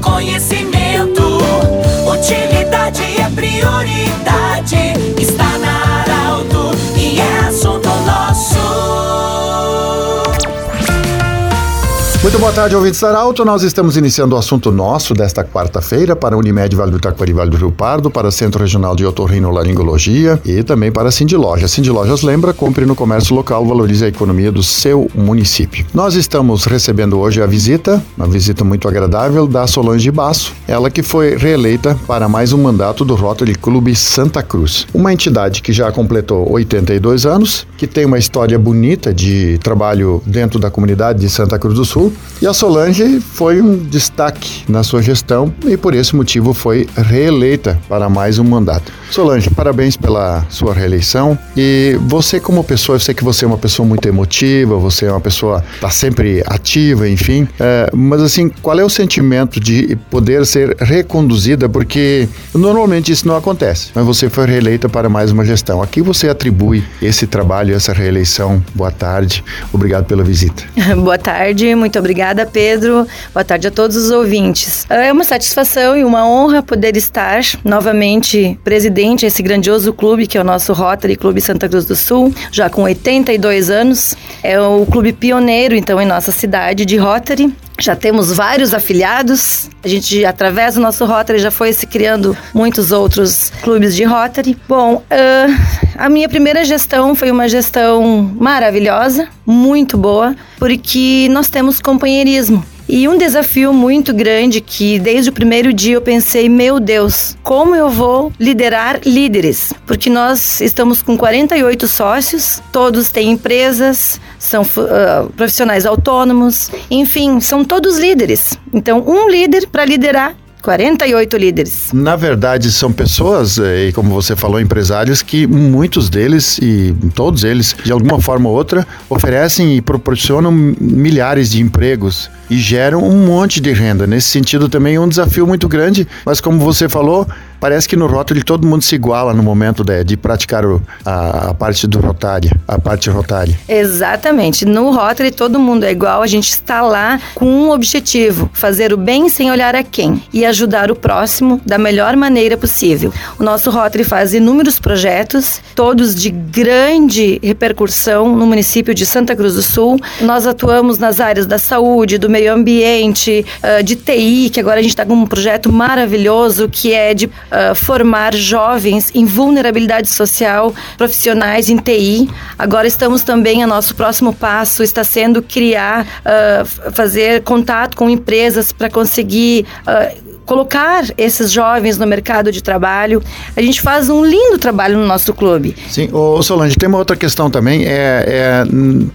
conhecimento. Boa tarde, ouvintes da Arauto. Nós estamos iniciando o assunto nosso desta quarta-feira para Unimed Vale do Taquari Vale do Rio Pardo, para Centro Regional de Otorrinolaringologia e também para Cindy Loja. Cindy Lojas lembra, compre no comércio local, valorize a economia do seu município. Nós estamos recebendo hoje a visita, uma visita muito agradável, da Solange Basso, ela que foi reeleita para mais um mandato do Rotary Clube Santa Cruz. Uma entidade que já completou 82 anos, que tem uma história bonita de trabalho dentro da comunidade de Santa Cruz do Sul e a Solange foi um destaque na sua gestão e por esse motivo foi reeleita para mais um mandato. Solange, parabéns pela sua reeleição e você como pessoa, eu sei que você é uma pessoa muito emotiva, você é uma pessoa está sempre ativa, enfim, é, mas assim, qual é o sentimento de poder ser reconduzida? Porque normalmente isso não acontece, mas você foi reeleita para mais uma gestão. A que você atribui esse trabalho, essa reeleição? Boa tarde, obrigado pela visita. Boa tarde, muito obrigada, Pedro. Boa tarde a todos os ouvintes. É uma satisfação e uma honra poder estar novamente presidente desse grandioso clube que é o nosso Rotary Clube Santa Cruz do Sul, já com 82 anos. É o clube pioneiro, então, em nossa cidade de Rotary. Já temos vários afiliados. A gente, através do nosso Rotary, já foi se criando muitos outros clubes de Rotary. Bom, uh, a minha primeira gestão foi uma gestão maravilhosa, muito boa, porque nós temos companheirismo. E um desafio muito grande que desde o primeiro dia eu pensei, meu Deus, como eu vou liderar líderes? Porque nós estamos com 48 sócios, todos têm empresas, são uh, profissionais autônomos, enfim, são todos líderes. Então, um líder para liderar 48 líderes. Na verdade, são pessoas, eh, e como você falou, empresários, que muitos deles, e todos eles, de alguma forma ou outra, oferecem e proporcionam milhares de empregos e geram um monte de renda. Nesse sentido, também é um desafio muito grande, mas como você falou, parece que no Rotary todo mundo se iguala no momento de, de praticar o, a, a, parte do Rotary, a parte Rotary. Exatamente. No Rotary todo mundo é igual, a gente está lá com um objetivo, fazer o bem sem olhar a quem e ajudar o próximo da melhor maneira possível. O nosso Rotary faz inúmeros projetos, todos de grande repercussão no município de Santa Cruz do Sul. Nós atuamos nas áreas da saúde, do meio ambiente, de TI, que agora a gente está com um projeto maravilhoso que é de uh, formar jovens em vulnerabilidade social, profissionais em TI. Agora estamos também, nosso próximo passo está sendo criar, uh, fazer contato com empresas para conseguir uh, colocar esses jovens no mercado de trabalho. A gente faz um lindo trabalho no nosso clube. Sim, ô Solange, tem uma outra questão também, é, é,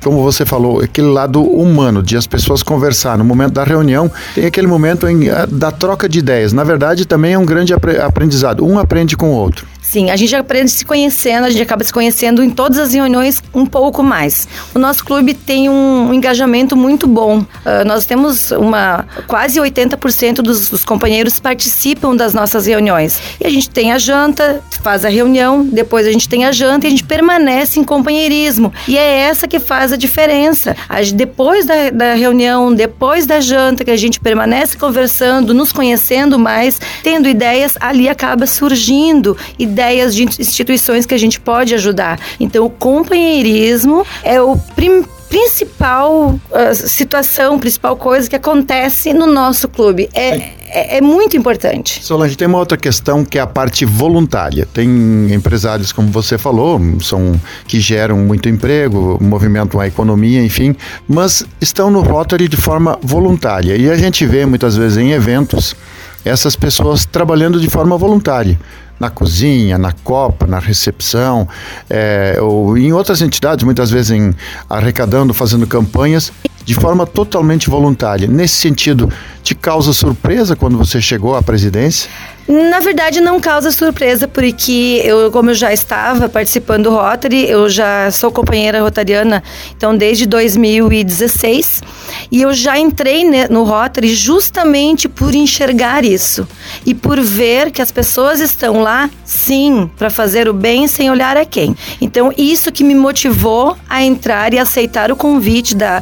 como você falou, aquele lado humano, de as pessoas conversar. No momento da reunião, tem aquele momento em, da troca de ideias. Na verdade, também é um grande aprendizado. Um aprende com o outro. Sim, a gente aprende se conhecendo, a gente acaba se conhecendo em todas as reuniões um pouco mais. O nosso clube tem um, engajamento muito bom. Uh, nós temos uma quase 80% dos, dos companheiros participam das nossas reuniões. E a gente tem a janta, faz a reunião, depois a gente tem a janta e a gente permanece em companheirismo. E é essa que faz a diferença. A, depois da, da reunião, depois da janta, que a gente permanece conversando, nos conhecendo mais, tendo ideias, ali acaba surgindo ideias de instituições que a gente pode ajudar. Então, o companheirismo é o primeiro principal uh, situação, principal coisa que acontece no nosso clube. É, é, é, muito importante. Solange, tem uma outra questão que é a parte voluntária. Tem empresários, como você falou, são que geram muito emprego, movimentam a economia, enfim, mas estão no Rotary de forma voluntária. E a gente vê muitas vezes em eventos essas pessoas trabalhando de forma voluntária na cozinha, na copa, na recepção, é, ou em outras entidades, muitas vezes em arrecadando, fazendo campanhas, de forma totalmente voluntária. Nesse sentido, te causa surpresa quando você chegou à presidência? Na verdade, não causa surpresa, porque eu, como eu já estava participando do Rotary, eu já sou companheira rotariana, então desde 2016, e eu já entrei no Rotary justamente por enxergar isso e por ver que as pessoas estão lá, sim, para fazer o bem sem olhar a quem. Então, isso que me motivou a entrar e aceitar o convite da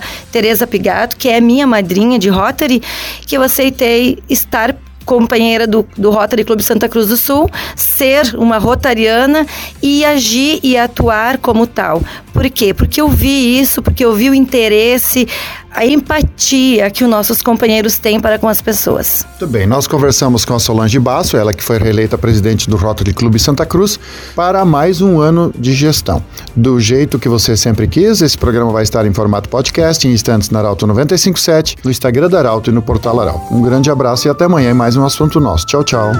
Teresa Pigato, que é minha madrinha de Rotary, que eu aceitei estar companheira do, do Rotary Clube Santa Cruz do Sul, ser uma rotariana e agir e atuar como tal. Por quê? Porque eu vi isso, porque eu vi o interesse, a empatia que os nossos companheiros têm para com as pessoas. Muito bem, nós conversamos com a Solange Basso, ela que foi reeleita presidente do Rotary Clube Santa Cruz, para mais um ano de gestão. Do jeito que você sempre quis, esse programa vai estar em formato podcast, em instantes na Arauto 957, no Instagram da Arauto e no portal Arauto. Um grande abraço e até amanhã em mais um assunto nosso. Tchau, tchau.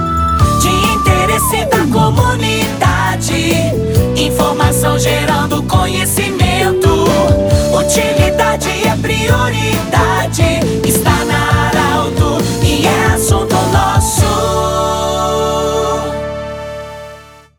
De interesse da comunidade, informação gerando conhecimento.